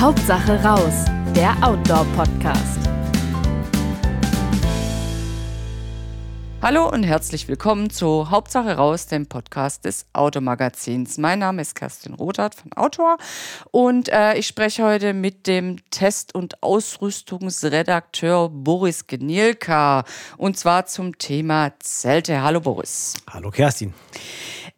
Hauptsache raus, der Outdoor-Podcast. Hallo und herzlich willkommen zu Hauptsache raus, dem Podcast des Automagazins. Mein Name ist Kerstin Rothart von Autor und äh, ich spreche heute mit dem Test- und Ausrüstungsredakteur Boris Genielka und zwar zum Thema Zelte. Hallo Boris. Hallo Kerstin.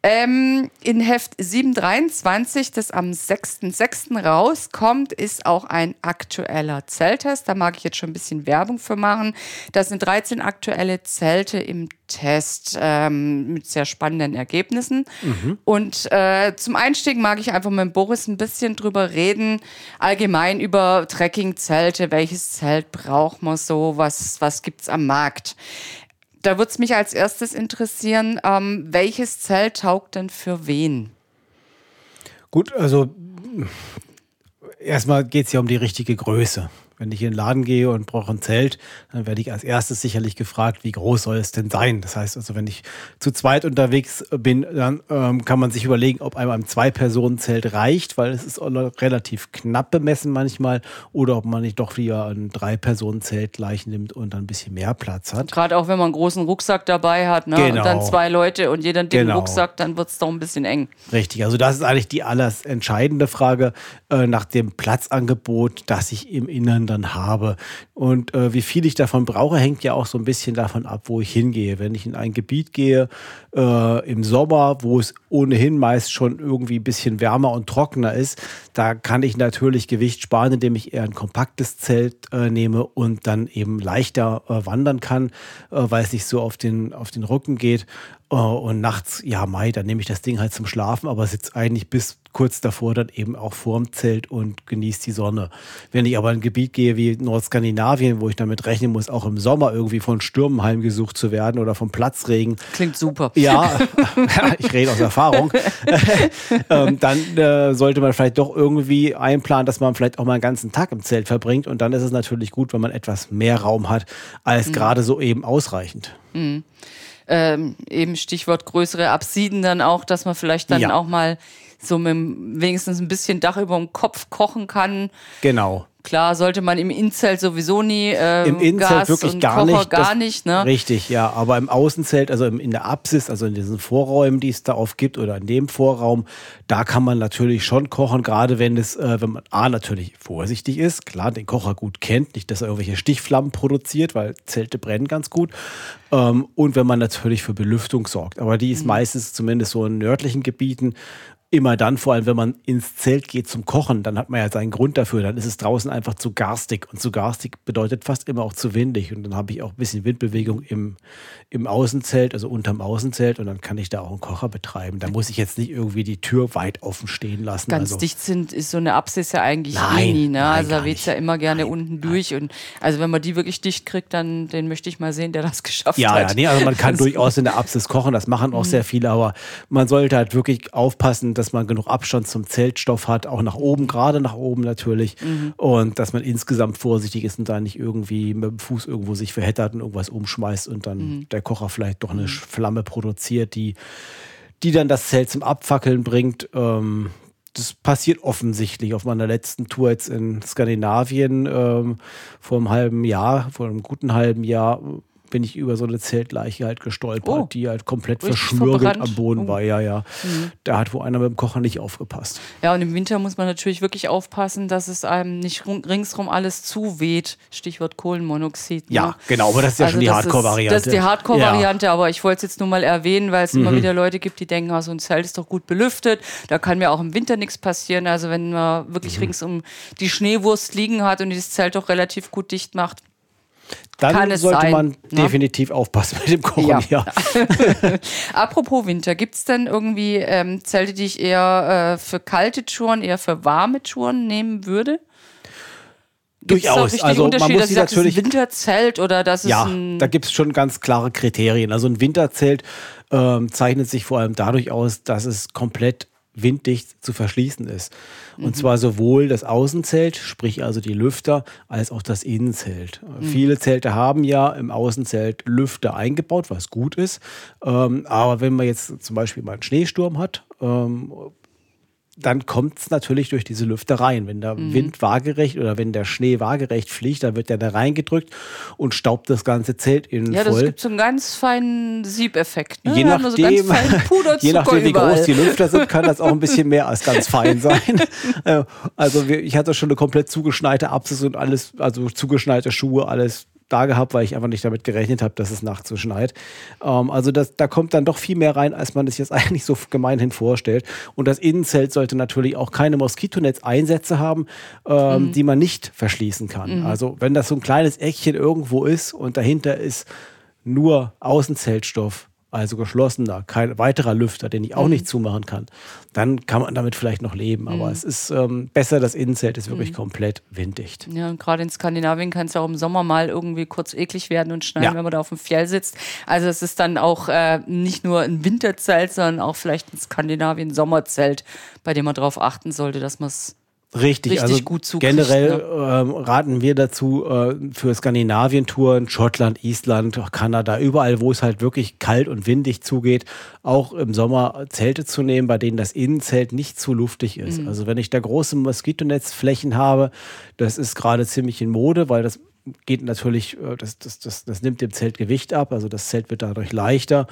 Ähm, in Heft 723, das am 6.6. rauskommt, ist auch ein aktueller Zelttest. Da mag ich jetzt schon ein bisschen Werbung für machen. Das sind 13 aktuelle Zelte im Test ähm, mit sehr spannenden Ergebnissen. Mhm. Und äh, zum Einstieg mag ich einfach mit Boris ein bisschen drüber reden, allgemein über Trekkingzelte. Welches Zelt braucht man so? Was, was gibt es am Markt? Da würde es mich als erstes interessieren, ähm, welches Zelt taugt denn für wen? Gut, also erstmal geht es ja um die richtige Größe. Wenn ich in den Laden gehe und brauche ein Zelt, dann werde ich als erstes sicherlich gefragt, wie groß soll es denn sein? Das heißt also, wenn ich zu zweit unterwegs bin, dann ähm, kann man sich überlegen, ob einem ein Zwei-Personen-Zelt reicht, weil es ist relativ knapp bemessen manchmal, oder ob man nicht doch wieder ein Drei-Personen-Zelt gleich nimmt und dann ein bisschen mehr Platz hat. Gerade auch wenn man einen großen Rucksack dabei hat ne? genau. und dann zwei Leute und jeder einen dicken Genau. Rucksack, dann wird es doch ein bisschen eng. Richtig, also das ist eigentlich die alles entscheidende Frage äh, nach dem Platzangebot, das ich im Innern dann habe. Und äh, wie viel ich davon brauche, hängt ja auch so ein bisschen davon ab, wo ich hingehe. Wenn ich in ein Gebiet gehe äh, im Sommer, wo es ohnehin meist schon irgendwie ein bisschen wärmer und trockener ist, da kann ich natürlich Gewicht sparen, indem ich eher ein kompaktes Zelt äh, nehme und dann eben leichter äh, wandern kann, äh, weil es nicht so auf den, auf den Rücken geht. Äh, Und nachts, ja, Mai, dann nehme ich das Ding halt zum Schlafen, aber sitze eigentlich bis kurz davor dann eben auch vorm Zelt und genieße die Sonne. Wenn ich aber in ein Gebiet gehe wie Nordskandinavien, wo ich damit rechnen muss, auch im Sommer irgendwie von Stürmen heimgesucht zu werden oder vom Platzregen. Klingt super. Ja, ich rede aus Erfahrung. ähm, dann äh, sollte man vielleicht doch irgendwie einplanen, dass man vielleicht auch mal einen ganzen Tag im Zelt verbringt. Und dann ist es natürlich gut, wenn man etwas mehr Raum hat, als gerade so eben ausreichend. Ähm, eben Stichwort größere Absiden dann auch, dass man vielleicht dann Ja. auch mal so mit wenigstens ein bisschen Dach über dem Kopf kochen kann. Genau. Klar, sollte man im Innenzelt sowieso nie. Äh, Im Innenzelt wirklich gar Kocher nicht. gar nicht, ne? Richtig, ja. Aber im Außenzelt, also in der Apsis, also in diesen Vorräumen, die es da oft gibt oder in dem Vorraum, da kann man natürlich schon kochen, gerade wenn es, äh, wenn man A natürlich vorsichtig ist, klar, den Kocher gut kennt, nicht, dass er irgendwelche Stichflammen produziert, weil Zelte brennen ganz gut. Ähm, und wenn man natürlich für Belüftung sorgt. Aber die Mhm. ist meistens zumindest so in nördlichen Gebieten immer dann, vor allem wenn man ins Zelt geht zum Kochen, dann hat man ja seinen Grund dafür. Dann ist es draußen einfach zu garstig. Und zu garstig bedeutet fast immer auch zu windig. Und dann habe ich auch ein bisschen Windbewegung im, im Außenzelt, also unterm Außenzelt. Und dann kann ich da auch einen Kocher betreiben. Da muss ich jetzt nicht irgendwie die Tür weit offen stehen lassen. Ganz also, dicht sind, ist so eine Apsis ja eigentlich eh Nein, nie, ne? nein, Also da weht es ja immer gerne Nein, unten durch. Und also wenn man die wirklich dicht kriegt, dann den möchte ich mal sehen, der das geschafft Ja, hat. ja, nee, also man kann Also- durchaus in der Apsis kochen, das machen auch sehr viele, aber man sollte halt wirklich aufpassen, dass man genug Abstand zum Zeltstoff hat, auch nach oben, gerade nach oben natürlich, und dass man insgesamt vorsichtig ist und da nicht irgendwie mit dem Fuß irgendwo sich verheddert und irgendwas umschmeißt und dann der Kocher vielleicht doch eine Flamme produziert, die, die dann das Zelt zum Abfackeln bringt. Ähm, das passiert offensichtlich auf meiner letzten Tour jetzt in Skandinavien ähm, vor einem halben Jahr, vor einem guten halben Jahr bin ich über so eine Zeltleiche halt gestolpert, Oh. die halt komplett verschmürgelt verbrannt. am Boden Oh. war. Ja, ja. Da hat wohl einer mit dem Kocher nicht aufgepasst. Ja, und im Winter muss man natürlich wirklich aufpassen, dass es einem nicht rum- ringsrum alles zuweht. Stichwort Kohlenmonoxid. ne? Ja, genau, aber das ist ja schon die Hardcore-Variante. Das ist die Hardcore-Variante, aber ich wollte es jetzt nur mal erwähnen, weil es Mhm. immer wieder Leute gibt, die denken, ah, so ein Zelt ist doch gut belüftet. Da kann mir auch im Winter nichts passieren. Also wenn man wirklich Mhm. ringsum die Schneewurst liegen hat und dieses Zelt doch relativ gut dicht macht. Dann kann es sollte sein, man ne? definitiv aufpassen mit dem Kochen. Ja. Ja. Apropos Winter, gibt es denn irgendwie ähm, Zelte, die ich eher äh, für kalte Touren, eher für warme Touren nehmen würde? Gibt's Durchaus. Also man muss dass sie ich sag, das ist natürlich ein Winterzelt oder das ist Ja, ein da gibt es schon ganz klare Kriterien. Also ein Winterzelt ähm, zeichnet sich vor allem dadurch aus, dass es komplett winddicht zu verschließen ist. Und zwar sowohl das Außenzelt, sprich also die Lüfter, als auch das Innenzelt. Viele Zelte haben ja im Außenzelt Lüfter eingebaut, was gut ist. Ähm, aber wenn man jetzt zum Beispiel mal einen Schneesturm hat, ähm, dann kommt es natürlich durch diese Lüfter rein. Wenn der Mhm. Wind waagerecht oder wenn der Schnee waagerecht fliegt, dann wird der da reingedrückt und staubt das ganze Zelt innen Ja, das voll. gibt so einen ganz feinen Siebeffekt. Ne? Je so nachdem, Puderzucker je nachdem, wie groß die Lüfter sind, kann das auch ein bisschen mehr als ganz fein sein. Äh, also ich hatte schon eine komplett zugeschneite Apsis und alles, also zugeschneite Schuhe, alles da gehabt, weil ich einfach nicht damit gerechnet habe, dass es nachts so schneit. Ähm, also das, da kommt dann doch viel mehr rein, als man es jetzt eigentlich so gemeinhin vorstellt. Und das Innenzelt sollte natürlich auch keine Moskitonetz-Einsätze haben, ähm, Mhm. die man nicht verschließen kann. Also wenn das so ein kleines Eckchen irgendwo ist und dahinter ist nur Außenzeltstoff, also geschlossener, kein weiterer Lüfter, den ich auch Mhm. nicht zumachen kann, dann kann man damit vielleicht noch leben. Aber es ist ähm, besser, das Innenzelt ist Mhm. wirklich komplett winddicht. Ja, und gerade in Skandinavien kann es ja auch im Sommer mal irgendwie kurz eklig werden und schneien, Ja. wenn man da auf dem Fjell sitzt. Also es ist dann auch äh, nicht nur ein Winterzelt, sondern auch vielleicht ein Skandinavien-Sommerzelt, bei dem man darauf achten sollte, dass man es Richtig, Richtig also gut zukriegt, generell ne? ähm, raten wir dazu äh, für Skandinavien-Touren, Schottland, Island, Kanada, überall, wo es halt wirklich kalt und windig zugeht, auch im Sommer Zelte zu nehmen, bei denen das Innenzelt nicht zu luftig ist. Mhm. Also wenn ich da große Moskitonetzflächen habe, das ist gerade ziemlich in Mode, weil das geht natürlich, äh, das, das, das, das nimmt dem Zelt Gewicht ab, also das Zelt wird dadurch leichter.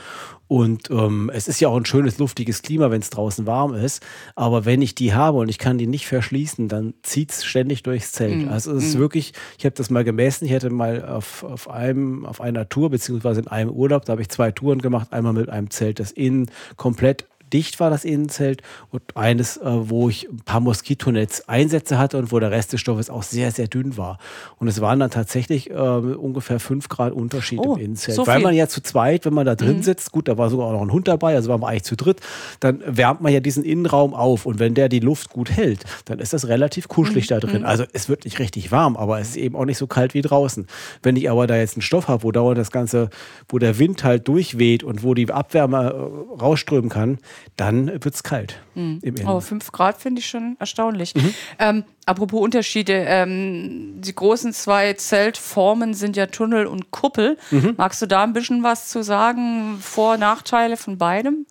Und ähm, es ist ja auch ein schönes, luftiges Klima, wenn es draußen warm ist, aber wenn ich die habe und ich kann die nicht verschließen, dann zieht es ständig durchs Zelt. Also es ist wirklich, ich habe das mal gemessen, ich hatte mal auf, auf, einem, auf einer Tour, beziehungsweise in einem Urlaub, da habe ich zwei Touren gemacht, einmal mit einem Zelt, das innen komplett dicht war das Innenzelt und eines, äh, wo ich ein paar Moskitonetz-Einsätze hatte und wo der Rest des Stoffes auch sehr, sehr dünn war. Und es waren dann tatsächlich äh, ungefähr fünf Grad Unterschied Oh, im Innenzelt. so Weil man ja zu zweit, wenn man da drin sitzt, gut, da war sogar auch noch ein Hund dabei, also waren wir eigentlich zu dritt, dann wärmt man ja diesen Innenraum auf und wenn der die Luft gut hält, dann ist das relativ kuschelig da drin. Also es wird nicht richtig warm, aber es ist eben auch nicht so kalt wie draußen. Wenn ich aber da jetzt einen Stoff habe, wo dauernd das Ganze, wo der Wind halt durchweht und wo die Abwärme äh, rausströmen kann, dann wird es kalt im Innen. Aber 5 Grad finde ich schon erstaunlich. Mhm. Ähm, apropos Unterschiede, ähm, die großen zwei Zeltformen sind ja Tunnel und Kuppel. Mhm. Magst du da ein bisschen was zu sagen? Vor- und Nachteile von beidem?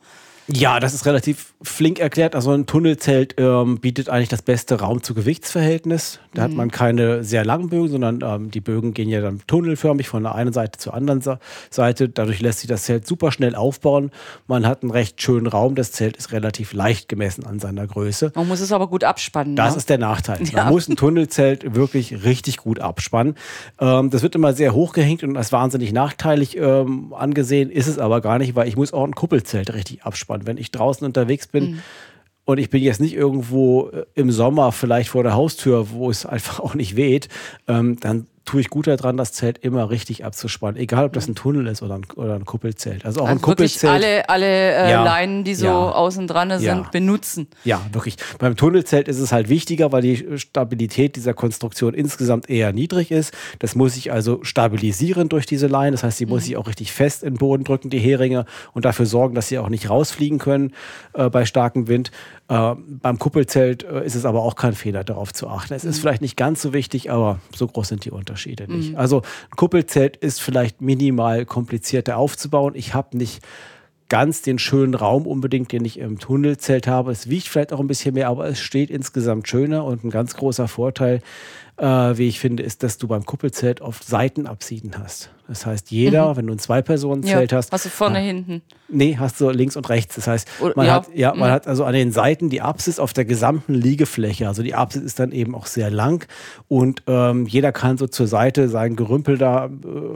Ja, das ist relativ flink erklärt. Also ein Tunnelzelt ähm, bietet eigentlich das beste Raum-zu-Gewichtsverhältnis. Da hat man keine sehr langen Bögen, sondern ähm, die Bögen gehen ja dann tunnelförmig von der einen Seite zur anderen Seite. Dadurch lässt sich das Zelt super schnell aufbauen. Man hat einen recht schönen Raum. Das Zelt ist relativ leicht gemessen an seiner Größe. Man muss es aber gut abspannen. Das ne? ist der Nachteil. Ja. Man muss ein Tunnelzelt wirklich richtig gut abspannen. Ähm, das wird immer sehr hochgehängt und als wahnsinnig nachteilig ähm, angesehen, ist es aber gar nicht, weil ich muss auch ein Kuppelzelt richtig abspannen. Wenn ich draußen unterwegs bin Mhm. und ich bin jetzt nicht irgendwo äh, im Sommer vielleicht vor der Haustür, wo es einfach auch nicht weht, ähm, dann tue ich gut daran, das Zelt immer richtig abzuspannen. Egal, ob das ein Tunnel ist oder ein, oder ein Kuppelzelt. Also auch ein also wirklich Kuppelzelt. alle, alle äh, Ja. Leinen, die so Ja. außen dran sind, Ja. benutzen. Ja, wirklich. Beim Tunnelzelt ist es halt wichtiger, weil die Stabilität dieser Konstruktion insgesamt eher niedrig ist. Das muss ich also stabilisieren durch diese Leine. Das heißt, die muss ich auch richtig fest in den Boden drücken, die Heringe, und dafür sorgen, dass sie auch nicht rausfliegen können äh, bei starkem Wind. Äh, beim Kuppelzelt äh, ist es aber auch kein Fehler, darauf zu achten. Es ist vielleicht nicht ganz so wichtig, aber so groß sind die Unterschiede nicht. Also ein Kuppelzelt ist vielleicht minimal komplizierter aufzubauen. Ich habe nicht ganz den schönen Raum unbedingt, den ich im Tunnelzelt habe. Es wiegt vielleicht auch ein bisschen mehr, aber es steht insgesamt schöner und ein ganz großer Vorteil, äh, wie ich finde, ist, dass du beim Kuppelzelt oft Seitenabsieden hast. Das heißt, jeder, wenn du ein Zwei-Personen-Zelt hast, hast du vorne, hinten. Nee, hast du links und rechts. Das heißt, Oder- man, ja. hat, ja, man Mhm. hat also an den Seiten die Apsis auf der gesamten Liegefläche. Also die Apsis ist dann eben auch sehr lang und ähm, jeder kann so zur Seite sein Gerümpel da äh,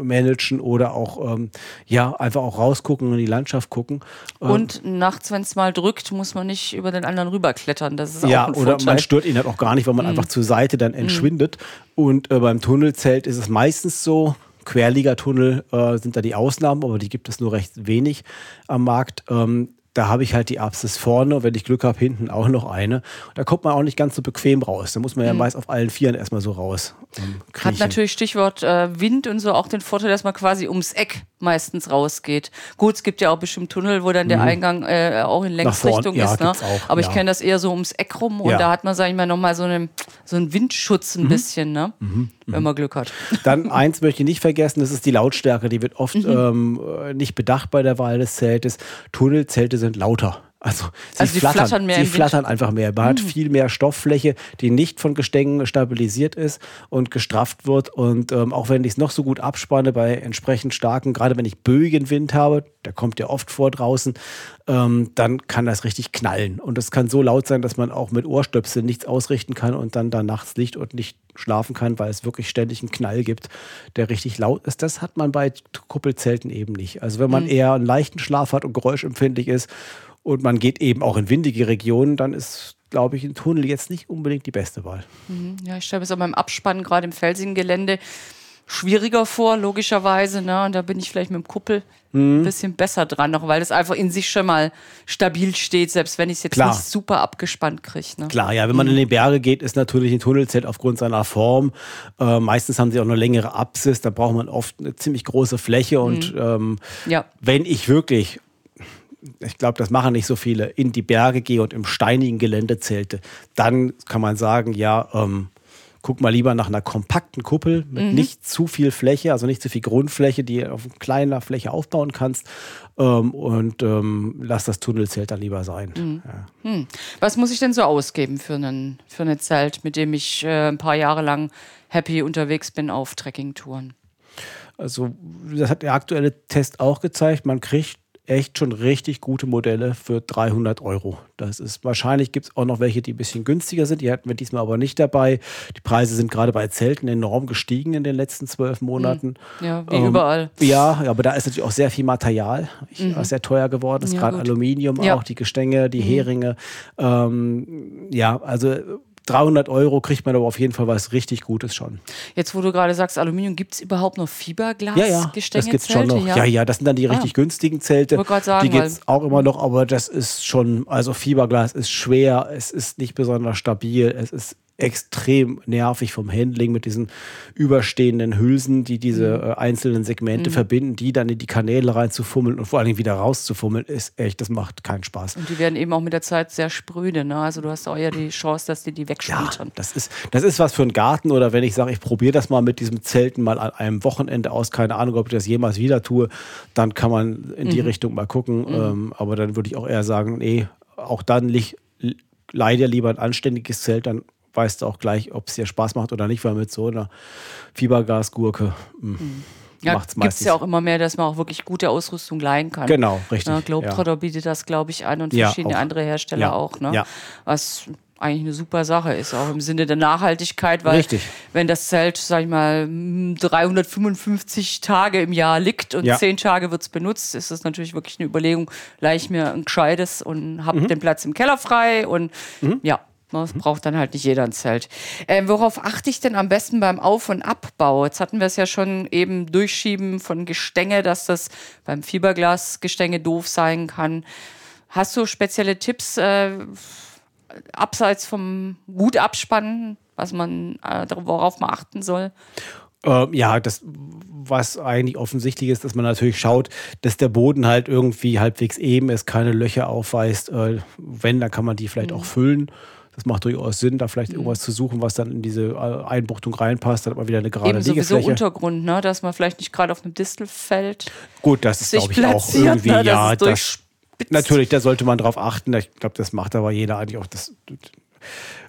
managen oder auch ähm, ja einfach auch rausgucken und in die Landschaft gucken. Ähm, Und nachts, wenn es mal drückt, muss man nicht über den anderen rüberklettern. Das ist ja, auch ein oder Vorteil. man stört ihn halt auch gar nicht, weil man einfach zur Seite dann entschwindet. Und äh, beim Tunnelzelt ist es meistens so, Querliga-Tunnel äh, sind da die Ausnahmen, aber die gibt es nur recht wenig am Markt. Ähm, da habe ich halt die Apsis vorne, wenn ich Glück habe, hinten auch noch eine. Da kommt man auch nicht ganz so bequem raus. Da muss man ja meist auf allen Vieren erstmal so raus. Ähm, Hat natürlich Stichwort äh, Wind und so auch den Vorteil, dass man quasi ums Eck meistens rausgeht. Gut, es gibt ja auch bestimmt Tunnel, wo dann der Eingang äh, auch in Längsrichtung ja, ist. Ne? auch, Aber ich ja. kenne das eher so ums Eck rum und Ja. da hat man, sag ich mal, nochmal so, eine, so einen Windschutz ein bisschen, ne? wenn man Glück hat. Dann eins möchte ich nicht vergessen, das ist die Lautstärke. Die wird oft ähm, äh, nicht bedacht bei der Wahl des Zeltes. Tunnelzelte sind lauter Also sie Also flattern, flattern mehr sie Wind. flattern einfach mehr. Man hat viel mehr Stofffläche, die nicht von Gestängen stabilisiert ist und gestrafft wird. Und ähm, auch wenn ich es noch so gut abspanne bei entsprechend starken, gerade wenn ich Bögenwind habe, der kommt ja oft vor draußen, ähm, dann kann das richtig knallen. Und es kann so laut sein, dass man auch mit Ohrstöpseln nichts ausrichten kann und dann da nachts liegt und nicht schlafen kann, weil es wirklich ständig einen Knall gibt, der richtig laut ist. Das hat man bei Kuppelzelten eben nicht. Also wenn man eher einen leichten Schlaf hat und geräuschempfindlich ist und man geht eben auch in windige Regionen, dann ist, glaube ich, ein Tunnel jetzt nicht unbedingt die beste Wahl. Ja, ich stelle mir es auch beim Abspannen gerade im felsigen Gelände schwieriger vor, logischerweise. Ne? Und da bin ich vielleicht mit dem Kuppel Mhm. ein bisschen besser dran, noch, weil das einfach in sich schon mal stabil steht, selbst wenn ich es jetzt Klar. nicht super abgespannt kriege. Ne? Klar, ja, wenn man in die Berge geht, ist natürlich ein Tunnelzelt aufgrund seiner Form. Äh, meistens haben sie auch eine längere Apsis, da braucht man oft eine ziemlich große Fläche. Und ähm, Ja. wenn ich wirklich, ich glaube, das machen nicht so viele, in die Berge gehe und im steinigen Gelände zelte, dann kann man sagen, ja, ähm, guck mal lieber nach einer kompakten Kuppel mit nicht zu viel Fläche, also nicht zu viel Grundfläche, die du auf kleiner Fläche aufbauen kannst. Ähm, und ähm, lass das Tunnelzelt dann lieber sein. Ja. Was muss ich denn so ausgeben für einen für ein Zelt, mit dem ich äh, ein paar Jahre lang happy unterwegs bin auf Trekkingtouren? Also, das hat der aktuelle Test auch gezeigt. Man kriegt echt schon richtig gute Modelle für 300 Euro. Das ist wahrscheinlich gibt es auch noch welche, die ein bisschen günstiger sind. Die hatten wir diesmal aber nicht dabei. Die Preise sind gerade bei Zelten enorm gestiegen in den letzten zwölf Monaten. Ja, wie Ähm, überall. Ja, aber da ist natürlich auch sehr viel Material, ich, was sehr teuer geworden ist, Ja, gerade. Aluminium Ja. auch, die Gestänge, die Heringe. Ähm, ja, also 300 Euro kriegt man aber auf jeden Fall was richtig Gutes schon. Jetzt, wo du gerade sagst, Aluminium, gibt es überhaupt noch Fiberglas? Ja, ja, das gibt's schon noch. Ja, ja, das sind dann die richtig günstigen Zelte. Grad sagen, die gibt's weil- auch immer noch, aber das ist schon, also Fiberglas ist schwer, es ist nicht besonders stabil, es ist extrem nervig vom Handling mit diesen überstehenden Hülsen, die diese Mhm. äh, einzelnen Segmente verbinden, die dann in die Kanäle reinzufummeln und vor allen Dingen wieder rauszufummeln, ist echt, das macht keinen Spaß. Und die werden eben auch mit der Zeit sehr spröde. Ne? Also du hast auch ja die Chance, dass die die Ja, wegschultern. das ist, das ist was für einen Garten oder wenn ich sage, ich probiere das mal mit diesem Zelten mal an einem Wochenende aus, keine Ahnung, ob ich das jemals wieder tue, dann kann man in die Richtung mal gucken. Ähm, aber dann würde ich auch eher sagen, nee, auch dann leider lieber ein anständiges Zelt, dann weißt du auch gleich, ob es dir Spaß macht oder nicht, weil mit so einer Fibergasgurke mh, Ja, macht's gibt es meistens. ja auch immer mehr, dass man auch wirklich gute Ausrüstung leihen kann. Genau, richtig, Ja, Globetrotter bietet das, glaube ich, an und Ja, verschiedene auch. andere Hersteller Ja, auch. Ne? ja. Was eigentlich eine super Sache ist, auch im Sinne der Nachhaltigkeit, weil Richtig. wenn das Zelt, sag ich mal, m, 355 Tage im Jahr liegt und Ja. 10 Tage wird es benutzt, ist das natürlich wirklich eine Überlegung, leih ich mir ein gescheites und Mhm. habe den Platz im Keller frei und ja. Das braucht dann halt nicht jeder ein Zelt. Ähm, worauf achte ich denn am besten beim Auf- und Abbau? Jetzt hatten wir es ja schon eben Durchschieben von Gestänge, dass das beim Fiberglasgestänge doof sein kann. Hast du spezielle Tipps äh, abseits vom gut abspannen, was man, äh, worauf man achten soll? Ähm, ja, das, was eigentlich offensichtlich ist, dass man natürlich schaut, dass der Boden halt irgendwie halbwegs eben ist, keine Löcher aufweist. Äh, wenn, dann kann man die vielleicht auch füllen. Das macht durchaus Sinn, da vielleicht irgendwas zu suchen, was dann in diese äh, Einbuchtung reinpasst. Dann hat man wieder eine gerade Eben sowieso Liegefläche. Untergrund, ne? dass man vielleicht nicht gerade auf einem Distel fällt. Gut, das ist, glaube ich, auch irgendwie, ne, ja, das, natürlich, da sollte man drauf achten. Ich glaube, das macht aber jeder eigentlich auch. Das,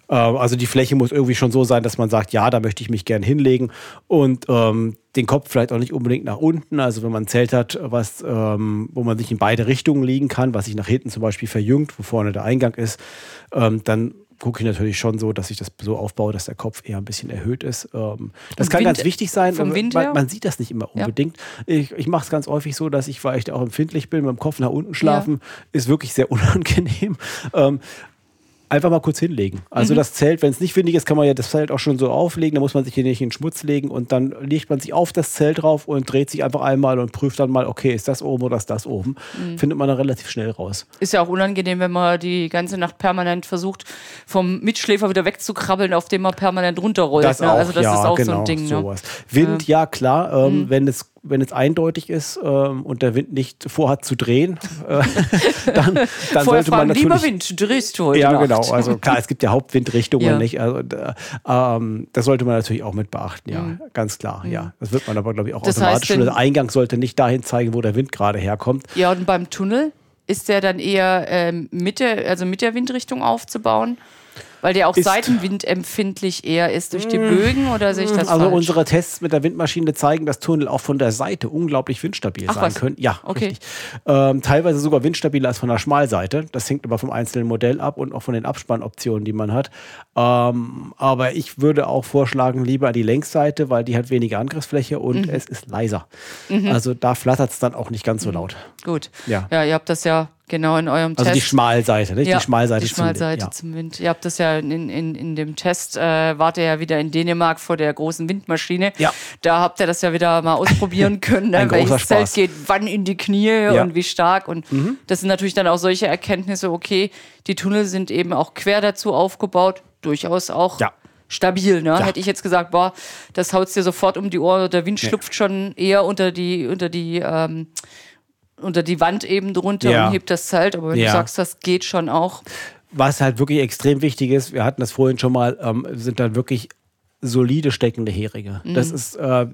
äh, also die Fläche muss irgendwie schon so sein, dass man sagt, ja, da möchte ich mich gern hinlegen und ähm, den Kopf vielleicht auch nicht unbedingt nach unten. Also wenn man ein Zelt hat, was, ähm, wo man sich in beide Richtungen liegen kann, was sich nach hinten zum Beispiel verjüngt, wo vorne der Eingang ist, ähm, dann gucke ich natürlich schon so, dass ich das so aufbaue, dass der Kopf eher ein bisschen erhöht ist. Ähm, das kann Wind- ganz wichtig sein. vom Wind man, man sieht das nicht immer Ja. unbedingt. Ich, ich mache es ganz häufig so, dass ich, weil ich da auch empfindlich bin, mit dem Kopf nach unten schlafen, ist wirklich sehr unangenehm. Ähm, einfach mal kurz hinlegen. Mhm. Also das Zelt, wenn es nicht windig ist, kann man ja das Zelt auch schon so auflegen. Da muss man sich hier nicht in den Schmutz legen und dann legt man sich auf das Zelt drauf und dreht sich einfach einmal und prüft dann mal, okay, ist das oben oder ist das oben? Mhm. Findet man dann relativ schnell raus. Ist ja auch unangenehm, wenn man die ganze Nacht permanent versucht, vom Mitschläfer wieder wegzukrabbeln, auf dem man permanent runterrollt. Das ne? auch, also das ja, ist auch genau, so ein Ding. Ne? Wind, ja klar, ähm, wenn es wenn es eindeutig ist ähm, und der Wind nicht vorhat zu drehen, äh, dann, dann sollte man natürlich lieber Wind, drehst du heute Ja, Nacht? genau. Also klar, es gibt ja Hauptwindrichtungen Ja. nicht. Also ähm, das sollte man natürlich auch mit beachten, ja, ganz klar. Ja, das wird man aber glaube ich auch Mhm. Das automatisch. heißt, der Eingang sollte nicht dahin zeigen, wo der Wind gerade herkommt. Ja, und beim Tunnel? ist der dann eher ähm, mit, der, also mit der Windrichtung aufzubauen? Weil der auch Ist- seitenwindempfindlich eher ist durch die Bögen oder sehe ich das also falsch? unsere Tests mit der Windmaschine zeigen, dass Tunnel auch von der Seite unglaublich windstabil Ach sein was. können. Ja, Okay. richtig. Ähm, teilweise sogar windstabiler als von der Schmalseite. Das hängt aber vom einzelnen Modell ab und auch von den Abspannoptionen, die man hat. Ähm, aber ich würde auch vorschlagen, lieber die Längsseite, weil die hat weniger Angriffsfläche und Mhm. es ist leiser. Also da flattert es dann auch nicht ganz so laut. Gut. Ja. ja, ihr habt das ja genau in eurem Also Test. die Schmalseite, nicht? Ja, die Schmalseite, die zum Wind, Schmalseite ja. zum Wind. Ihr habt das ja in, in, in dem Test, äh, wart ihr ja wieder in Dänemark vor der großen Windmaschine. Ja. Da habt ihr das ja wieder mal ausprobieren können, Ein ne? welches großer Zelt Spaß. geht wann in die Knie Ja. Mhm. und wie stark. Und das sind natürlich dann auch solche Erkenntnisse, okay, die Tunnel sind eben auch quer dazu aufgebaut, durchaus auch Ja. stabil. Ne? Hätte ich jetzt gesagt, boah, das haut dir sofort um die Ohren, der Wind schlupft schon eher unter die, unter die, ähm, unter die Wand eben drunter Ja. und hebt das Zelt. Aber wenn Ja. du sagst, das geht schon auch. Was halt wirklich extrem wichtig ist, wir hatten das vorhin schon mal, ähm, sind dann wirklich solide steckende Heringe. Das ist, äh,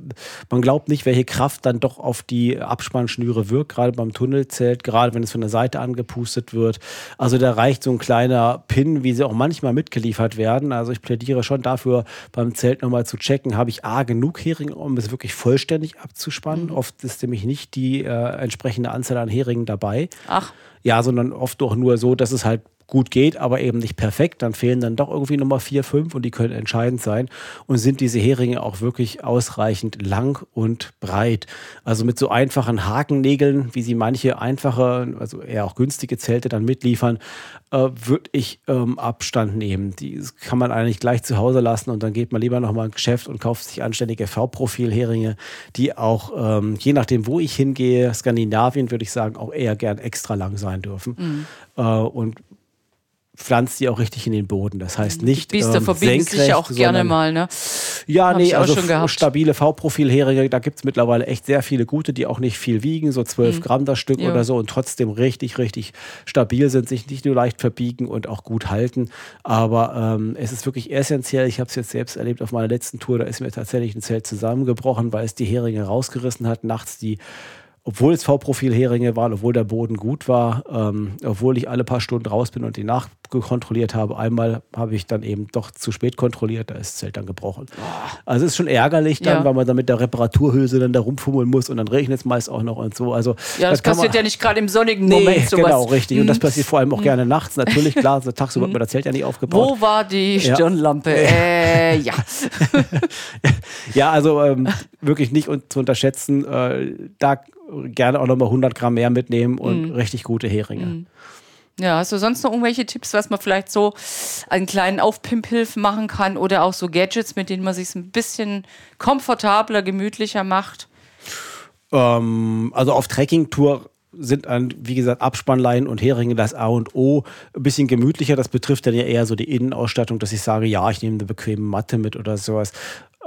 man glaubt nicht, welche Kraft dann doch auf die Abspannschnüre wirkt, gerade beim Tunnelzelt, gerade wenn es von der Seite angepustet wird. Also da reicht so ein kleiner Pin, wie sie auch manchmal mitgeliefert werden. Also ich plädiere schon dafür, beim Zelt nochmal zu checken, habe ich A, genug Heringe, um es wirklich vollständig abzuspannen. Oft ist nämlich nicht die äh, entsprechende Anzahl an Heringen dabei. Ach, Ja, sondern oft doch nur so, dass es halt gut geht, aber eben nicht perfekt. Dann fehlen dann doch irgendwie Nummer vier, fünf und die können entscheidend sein. Und sind diese Heringe auch wirklich ausreichend lang und breit. Also mit so einfachen Hakennägeln, wie sie manche einfache, also eher auch günstige Zelte dann mitliefern, äh, würde ich ähm, Abstand nehmen. Die kann man eigentlich gleich zu Hause lassen und dann geht man lieber nochmal ins Geschäft und kauft sich anständige V-Profil-Heringe, die auch, ähm, je nachdem, wo ich hingehe, Skandinavien würde ich sagen, auch eher gern extra lang sein dürfen. Äh, und pflanzt die auch richtig in den Boden. Das heißt nicht Biester ähm, verbiegen sich ja auch gerne mal, ne? ja, Hab nee, also stabile V-Profil-Heringe, da gibt es mittlerweile echt sehr viele gute, die auch nicht viel wiegen, so 12 Gramm das Stück. Ja. oder so und trotzdem richtig, richtig stabil sind, sich nicht nur leicht verbiegen und auch gut halten. Aber ähm, es ist wirklich essentiell, ich habe es jetzt selbst erlebt auf meiner letzten Tour, da ist mir tatsächlich ein Zelt zusammengebrochen, weil es die Heringe rausgerissen hat, nachts die obwohl es V-Profil-Heringe waren, obwohl der Boden gut war, ähm, obwohl ich alle paar Stunden raus bin und die nachgekontrolliert habe. Einmal habe ich dann eben doch zu spät kontrolliert, da ist das Zelt dann gebrochen. Also es ist schon ärgerlich dann, Ja. weil man dann mit der Reparaturhülse dann da rumfummeln muss und dann regnet es meist auch noch und so. Also Ja, das kann passiert man, ja nicht gerade im sonnigen Nee, Moment. Sowas. genau, richtig. Und das passiert vor allem auch gerne nachts. Natürlich, klar, so tagsüber wird man das Zelt ja nicht aufgebaut. Wo war die Ja. Stirnlampe? Äh, ja. Ja, also ähm, wirklich nicht zu unterschätzen. Äh, da gerne auch nochmal 100 Gramm mehr mitnehmen und richtig gute Heringe. Ja, hast du sonst noch irgendwelche Tipps, was man vielleicht so an kleinen Aufpimphilfen machen kann oder auch so Gadgets, mit denen man sich ein bisschen komfortabler, gemütlicher macht? Ähm, also auf Trekkingtour sind an, wie gesagt, Abspannleinen und Heringe das A und O. Ein bisschen gemütlicher, das betrifft dann ja eher so die Innenausstattung, dass ich sage, ja, ich nehme eine bequeme Matte mit oder sowas.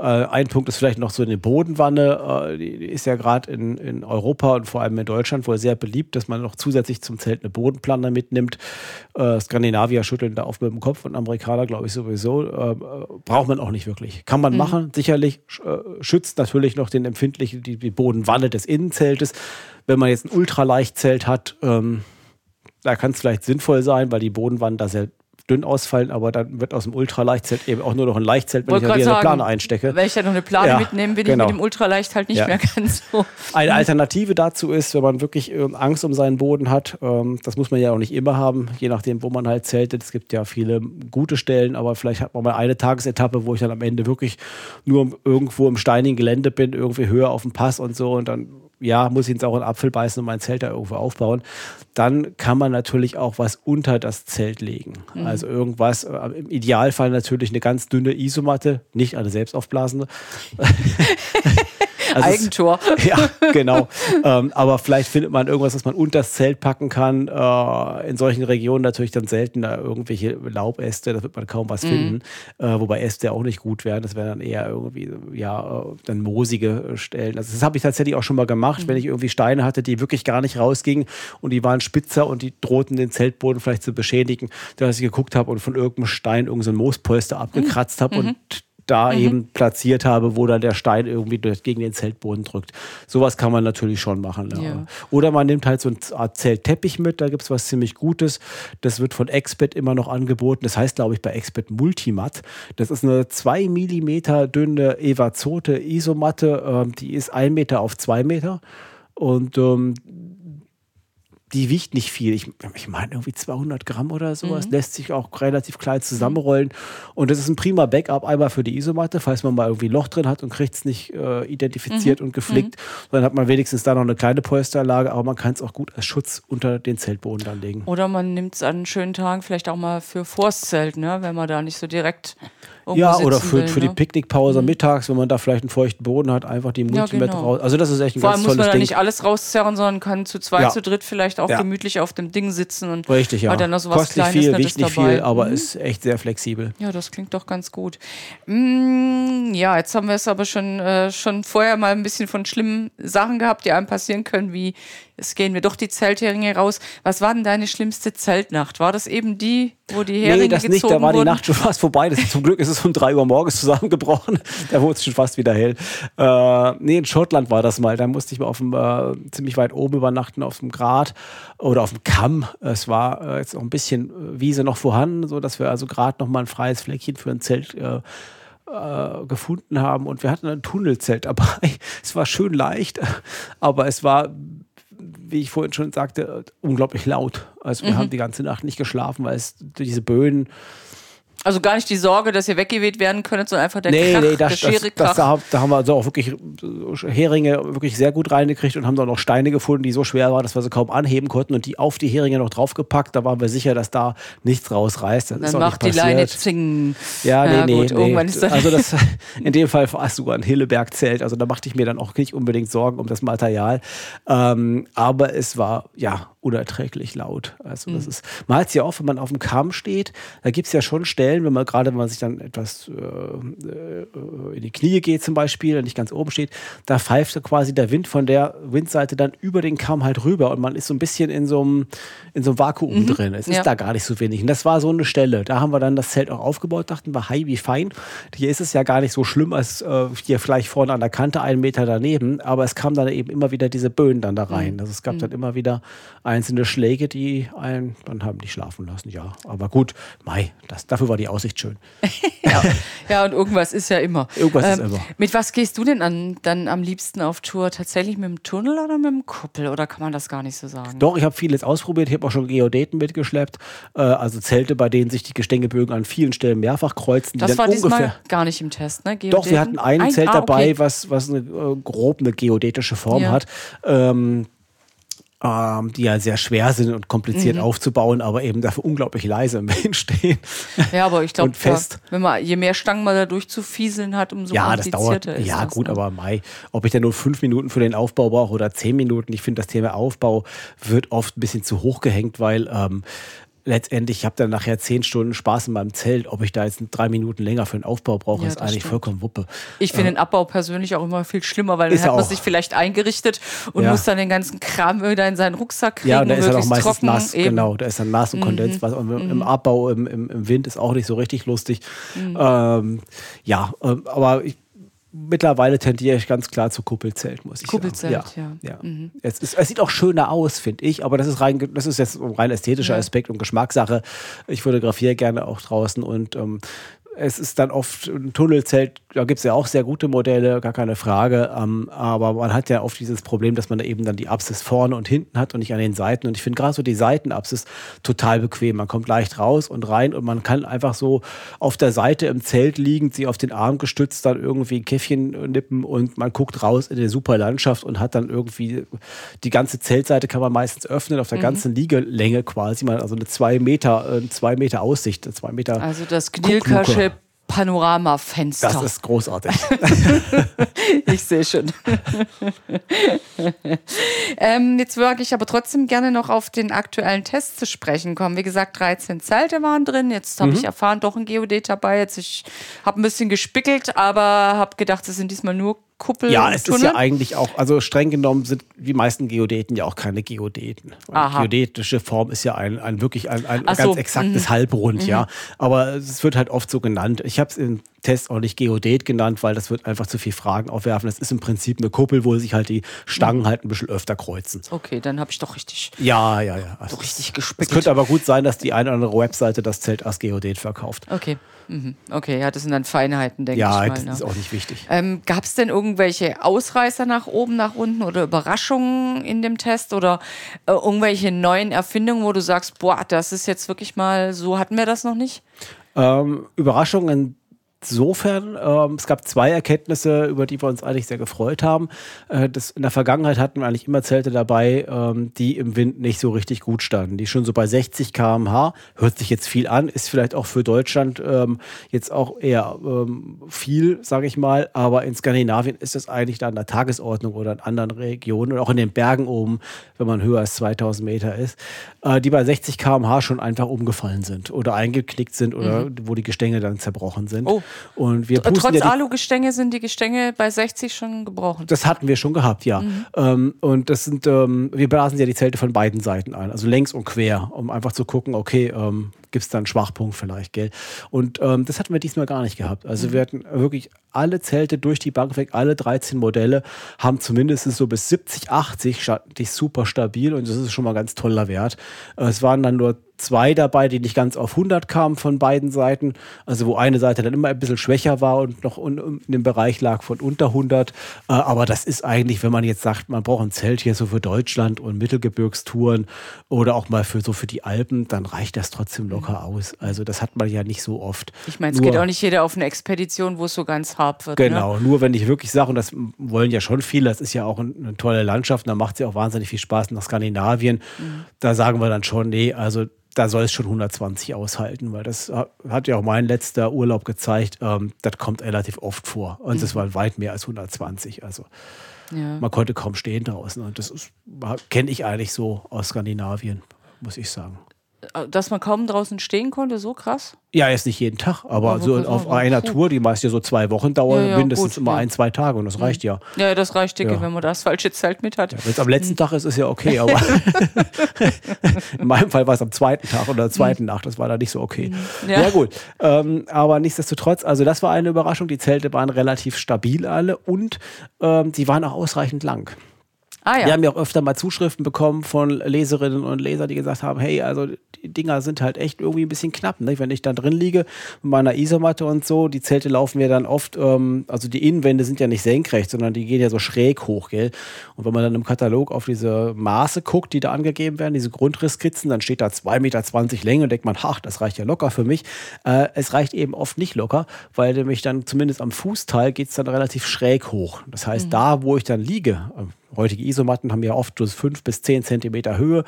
Äh, ein Punkt ist vielleicht noch so eine Bodenwanne. Äh, die ist ja gerade in, in Europa und vor allem in Deutschland wohl sehr beliebt, dass man noch zusätzlich zum Zelt eine Bodenplatte mitnimmt. Äh, Skandinavier schütteln da oft mit dem Kopf und Amerikaner, glaube ich, sowieso. Äh, braucht man auch nicht wirklich. Kann man machen, sicherlich. Äh, schützt natürlich noch den empfindlichen, die, die Bodenwanne des Innenzeltes. Wenn man jetzt ein Ultraleichtzelt hat, ähm, da kann es vielleicht sinnvoll sein, weil die Bodenwannen da sehr dünn ausfallen, aber dann wird aus dem Ultraleichtzelt eben auch nur noch ein Leichtzelt, wenn Wollte ich da eine Plane einstecke. Wenn ich da noch eine Plane Ja, mitnehme, bin genau. ich mit dem Ultraleicht halt nicht Ja. mehr ganz so. Eine Alternative dazu ist, wenn man wirklich ähm, Angst um seinen Boden hat, ähm, das muss man ja auch nicht immer haben, je nachdem, wo man halt zeltet. Es gibt ja viele gute Stellen, aber vielleicht hat man mal eine Tagesetappe, wo ich dann am Ende wirklich nur irgendwo im steinigen Gelände bin, irgendwie höher auf dem Pass und so und dann ja, muss ich ins sauren Apfel beißen und mein Zelt da irgendwo aufbauen. Dann kann man natürlich auch was unter das Zelt legen. Also irgendwas, äh, im Idealfall natürlich eine ganz dünne Isomatte, nicht eine selbstaufblasende. Also es- Eigentor. ja, genau. ähm, aber vielleicht findet man irgendwas, was man unter das Zelt packen kann. Äh, in solchen Regionen natürlich dann seltener irgendwelche Laubäste, da wird man kaum was finden. Äh, wobei Äste auch nicht gut wären. Das wären dann eher irgendwie, ja, äh, dann moosige Stellen. Also das habe ich tatsächlich auch schon mal gemacht, wenn ich irgendwie Steine hatte, die wirklich gar nicht rausgingen und die waren spitzer und die drohten den Zeltboden vielleicht zu beschädigen, dass ich geguckt habe und von irgendeinem Stein irgendein so Moospolster abgekratzt habe und da eben platziert habe, wo dann der Stein irgendwie durch, gegen den Zeltboden drückt. Sowas kann man natürlich schon machen. Ja. Ja. Oder man nimmt halt so eine Art Zeltteppich mit, da gibt es was ziemlich Gutes. Das wird von Expert immer noch angeboten. Das heißt, glaube ich, bei Expert Multimat. Das ist eine 2 mm dünne Evazote Isomatte, ähm, die ist 1 Meter auf 2 Meter. Und ähm, die wiegt nicht viel. Ich, ich meine irgendwie 200 Gramm oder sowas. Mhm. Lässt sich auch relativ klein zusammenrollen. Und das ist ein prima Backup einmal für die Isomatte, falls man mal irgendwie ein Loch drin hat und kriegt es nicht äh, identifiziert Mhm. und geflickt. Dann hat man wenigstens da noch eine kleine Polsterlage, aber man kann es auch gut als Schutz unter den Zeltboden dann legen. Oder man nimmt es an schönen Tagen vielleicht auch mal für Forstzelt, ne? wenn man da nicht so direkt Ja, oder für, will, für ne? die Picknickpause mittags, wenn man da vielleicht einen feuchten Boden hat, einfach die Multimet genau. raus. Also das ist echt ein Vor ganz allem muss man tolles da Ding. nicht alles rauszerren, sondern kann zu zweit, Ja. zu dritt vielleicht auch Ja. gemütlich auf dem Ding sitzen und Richtig, ja. hat dann noch so was Kostet Kleines, viel, wiegt nicht dabei. viel, aber Mhm. ist echt sehr flexibel. Ja, das klingt doch ganz gut. Mm, ja, jetzt haben wir es aber schon, äh, schon vorher mal ein bisschen von schlimmen Sachen gehabt, die einem passieren können, wie es gehen wir doch die Zeltheringe raus. Was war denn deine schlimmste Zeltnacht? War das eben die, wo die Heringe Nee, das gezogen nicht, da war die wurden? Nacht schon fast vorbei. Das, zum Glück ist es um 3 Uhr morgens zusammengebrochen. Da wurde es schon fast wieder hell. Äh, nee, in Schottland war das mal. Da musste ich mal auf dem, äh, ziemlich weit oben übernachten, auf dem Grat oder auf dem Kamm. Es war äh, jetzt noch ein bisschen äh, Wiese noch vorhanden, sodass wir also gerade noch mal ein freies Fleckchen für ein Zelt äh, äh, gefunden haben. Und wir hatten ein Tunnelzelt dabei. Es war schön leicht, aber es war wie ich vorhin schon sagte, unglaublich laut. Also Mhm. wir haben die ganze Nacht nicht geschlafen, weil es diese Böen. Also gar nicht die Sorge, dass ihr weggeweht werden könntet, sondern einfach der Nee, Krach, nee, der das, das, das, Krach. da, da haben wir also auch wirklich Heringe wirklich sehr gut reingekriegt und haben dann noch Steine gefunden, die so schwer waren, dass wir sie kaum anheben konnten und die auf die Heringe noch draufgepackt. Da waren wir sicher, dass da nichts rausreißt. Das Dann auch macht die nicht Leine passiert. zing. Ja, nee, Ja, nee, gut, nee. irgendwann ist das- Also das, in dem Fall war es sogar ein Hilleberg-Zelt. Also da machte ich mir dann auch nicht unbedingt Sorgen um das Material. Ähm, aber es war, ja, unerträglich laut. Also Mhm. das ist, man hat es ja auch, wenn man auf dem Kamm steht, da gibt es ja schon Stellen, wenn man gerade, wenn man sich dann etwas äh, äh, in die Knie geht zum Beispiel, und nicht ganz oben steht, da pfeift quasi der Wind von der Windseite dann über den Kamm halt rüber und man ist so ein bisschen in so einem, in so einem Vakuum drin. Es Mhm. Ja. ist da gar nicht so wenig. Und das war so eine Stelle. Da haben wir dann das Zelt auch aufgebaut, dachten wir, hi, wie fein. Hier ist es ja gar nicht so schlimm, als äh, hier vielleicht vorne an der Kante einen Meter daneben, aber es kam dann eben immer wieder diese Böen dann da Mhm. rein. Also es gab dann immer wieder einzelne Schläge, die einen dann haben die schlafen lassen, ja. Aber gut, Mai, das, dafür war die Aussicht schön. ja. ja, und irgendwas ist ja immer. Ähm, Irgendwas ist immer. Mit was gehst du denn an, dann am liebsten auf Tour? Tatsächlich mit dem Tunnel oder mit dem Kuppel? Oder kann man das gar nicht so sagen? Doch, ich habe vieles ausprobiert. Ich habe auch schon Geodäten mitgeschleppt. Äh, also Zelte, bei denen sich die Gestängebögen an vielen Stellen mehrfach kreuzen. Die Das war diesmal gar nicht im Test, ne? Doch, wir hatten ein, Ein- Zelt ah, dabei, okay. was, was eine, äh, grob eine geodätische Form Ja. hat. Ähm, ähm, die ja sehr schwer sind und kompliziert Mhm. aufzubauen, aber eben dafür unglaublich leise im Wind stehen. Ja, aber ich glaube, wenn man, je mehr Stangen man da durchzufieseln hat, umso ja, das dauert. komplizierter ist Ja, das, gut, ne? aber Mai, ob ich denn nur fünf Minuten für den Aufbau brauche oder zehn Minuten, ich finde, das Thema Aufbau wird oft ein bisschen zu hoch gehängt, weil ähm, letztendlich, ich habe dann nachher zehn Stunden Spaß in meinem Zelt. Ob ich da jetzt drei Minuten länger für den Aufbau brauche, Ja, ist eigentlich stimmt. vollkommen Wuppe. Ich finde den Abbau persönlich auch immer viel schlimmer, weil dann hat man auch. sich vielleicht eingerichtet und Ja. muss dann den ganzen Kram wieder in seinen Rucksack kriegen. Ja, und da ist er doch möglichst meistens trocken, nass, eben. Mhm. genau. Da ist dann nass und Kondenswasser. Und im- im Abbau, im, im, im Wind ist auch nicht so richtig lustig. Mhm. Ähm, ja, ähm, aber ich, mittlerweile tendiere ich ganz klar zu Kuppelzelt, muss ich Kuppelzelt, sagen. ja. Mhm. Es, ist, es sieht auch schöner aus, finde ich, aber das ist rein, das ist jetzt ein rein ästhetischer Ja. Aspekt und Geschmackssache. Ich fotografiere gerne auch draußen und ähm, es ist dann oft ein Tunnelzelt, da gibt es ja auch sehr gute Modelle, gar keine Frage. Ähm, aber man hat ja oft dieses Problem, dass man da eben dann die Apsis vorne und hinten hat und nicht an den Seiten. Und ich finde gerade so die Seitenapsis total bequem. Man kommt leicht raus und rein und man kann einfach so auf der Seite im Zelt liegend, sie auf den Arm gestützt, dann irgendwie ein Käffchen nippen und man guckt raus in die super Landschaft und hat dann irgendwie die ganze Zeltseite kann man meistens öffnen auf der Mhm. ganzen Liegelänge quasi. Man, also eine zwei Meter, äh, zwei Meter Aussicht, eine zwei Meter. Also das Guckluke. Panoramafenster. Das ist großartig. ich sehe schon. ähm, jetzt würde ich aber trotzdem gerne noch auf den aktuellen Test zu sprechen kommen. Wie gesagt, 13 Zelte waren drin. Jetzt habe Mhm. ich erfahren, doch ein Geodet dabei. Jetzt ich habe ein bisschen gespickelt, aber habe gedacht, es sind diesmal nur Kuppel Ja, es Tunnel. ist ja eigentlich auch, also streng genommen sind die meisten Geodäten ja auch keine Geodäten. Geodätische Form ist ja ein, ein wirklich ein, ein Ach ganz so, mhm. exaktes Halbrund, ja. Aber es wird halt oft so genannt. Ich habe es in Test auch nicht Geodet genannt, weil das wird einfach zu viel Fragen aufwerfen. Das ist im Prinzip eine Kuppel, wo sich halt die Stangen halt ein bisschen öfter kreuzen. Okay, dann habe ich doch richtig, Ja, ja, ja. Also doch richtig es gespickt. könnte aber gut sein, dass die eine oder andere Webseite das Zelt als Geodet verkauft. Okay. Mhm. Okay, ja, das sind dann Feinheiten, denke Ja, ich das mal. Ne? ist auch nicht wichtig. Ähm, Gab es denn irgendwelche Ausreißer nach oben, nach unten oder Überraschungen in dem Test oder äh, irgendwelche neuen Erfindungen, wo du sagst, boah, das ist jetzt wirklich mal, so hatten wir das noch nicht? Ähm, Überraschungen insofern, ähm, es gab zwei Erkenntnisse, über die wir uns eigentlich sehr gefreut haben. Äh, das, in der Vergangenheit hatten wir eigentlich immer Zelte dabei, ähm, die im Wind nicht so richtig gut standen. Die schon so bei 60 km/h, hört sich jetzt viel an, ist vielleicht auch für Deutschland ähm, jetzt auch eher ähm, viel, sage ich mal, aber in Skandinavien ist das eigentlich da an der Tagesordnung oder in anderen Regionen und auch in den Bergen oben, wenn man höher als 2000 Meter ist, äh, die bei 60 km/h schon einfach umgefallen sind oder eingeknickt sind oder wo die Gestänge dann zerbrochen sind. Oh. Und wir pusten Trotz ja die, Alugestänge sind die Gestänge bei 60 schon gebrochen. das hatten wir schon gehabt, ja. Ähm, und das sind, ähm, wir blasen ja die Zelte von beiden Seiten ein, also längs und quer, um einfach zu gucken, okay, ähm, gibt es da einen Schwachpunkt vielleicht, gell? Und ähm, das hatten wir diesmal gar nicht gehabt. Also wir hatten wirklich alle Zelte durch die Bank weg, alle 13 Modelle haben zumindest so bis 70, 80 scha- die super stabil und das ist schon mal ein ganz toller Wert. Äh, Es waren dann nur zwei dabei, die nicht ganz auf 100 kamen von beiden Seiten. Also wo eine Seite dann immer ein bisschen schwächer war und noch in dem Bereich lag von unter 100. Äh, Aber das ist eigentlich, wenn man jetzt sagt, man braucht ein Zelt hier so für Deutschland und Mittelgebirgstouren oder auch mal für so für die Alpen, dann reicht das trotzdem locker aus. Also das hat man ja nicht so oft. Ich meine, es geht auch nicht jeder auf eine Expedition, wo es so ganz hart wird. Ne? Genau, nur wenn ich wirklich sage, und das wollen ja schon viele, das ist ja auch ein- eine tolle Landschaft, und da macht es ja auch wahnsinnig viel Spaß nach Skandinavien. Da sagen wir dann schon, nee, also da soll es schon 120 aushalten, weil das ha- hat ja auch mein letzter Urlaub gezeigt, ähm, das kommt relativ oft vor. Und das war weit mehr als 120. Also Ja. man konnte kaum stehen draußen. Und das kenne ich eigentlich so aus Skandinavien, muss ich sagen. Äh, Dass man kaum draußen stehen konnte, so krass. Ja, jetzt nicht jeden Tag, aber Ja, so auf aber einer. Tour, die meist ja so zwei Wochen dauern, Ja, ja, mindestens gut, immer ja. ein, zwei Tage und das reicht ja. Ja, das reicht dicke, wenn man das falsche Zelt mit hat. Wenn es am letzten Tag ist, ist ja okay, aber in meinem Fall war es am zweiten Tag oder der zweiten Nacht, das war da nicht so okay. Ja, Ja. gut, ähm, aber nichtsdestotrotz, also das war eine Überraschung, die Zelte waren relativ stabil alle und ähm, sie waren auch ausreichend lang. Ah ja. Wir haben ja auch öfter mal Zuschriften bekommen von Leserinnen und Lesern, die gesagt haben, hey, also die Dinger sind halt echt irgendwie ein bisschen knapp. Ne? Wenn ich dann drin liege mit meiner Isomatte und so, die Zelte laufen ja dann oft, ähm, also die Innenwände sind ja nicht senkrecht, sondern die gehen ja so schräg hoch, gell? Und wenn man dann im Katalog auf diese Maße guckt, die da angegeben werden, diese Grundrisskizzen, dann steht da 2,20 Meter Länge und denkt man, ach, das reicht ja locker für mich. Äh, es reicht eben oft nicht locker, weil nämlich dann zumindest am Fußteil geht es dann relativ schräg hoch. Das heißt, da, wo ich dann liege, äh, heutige Isomatten haben ja oft so fünf bis zehn Zentimeter Höhe.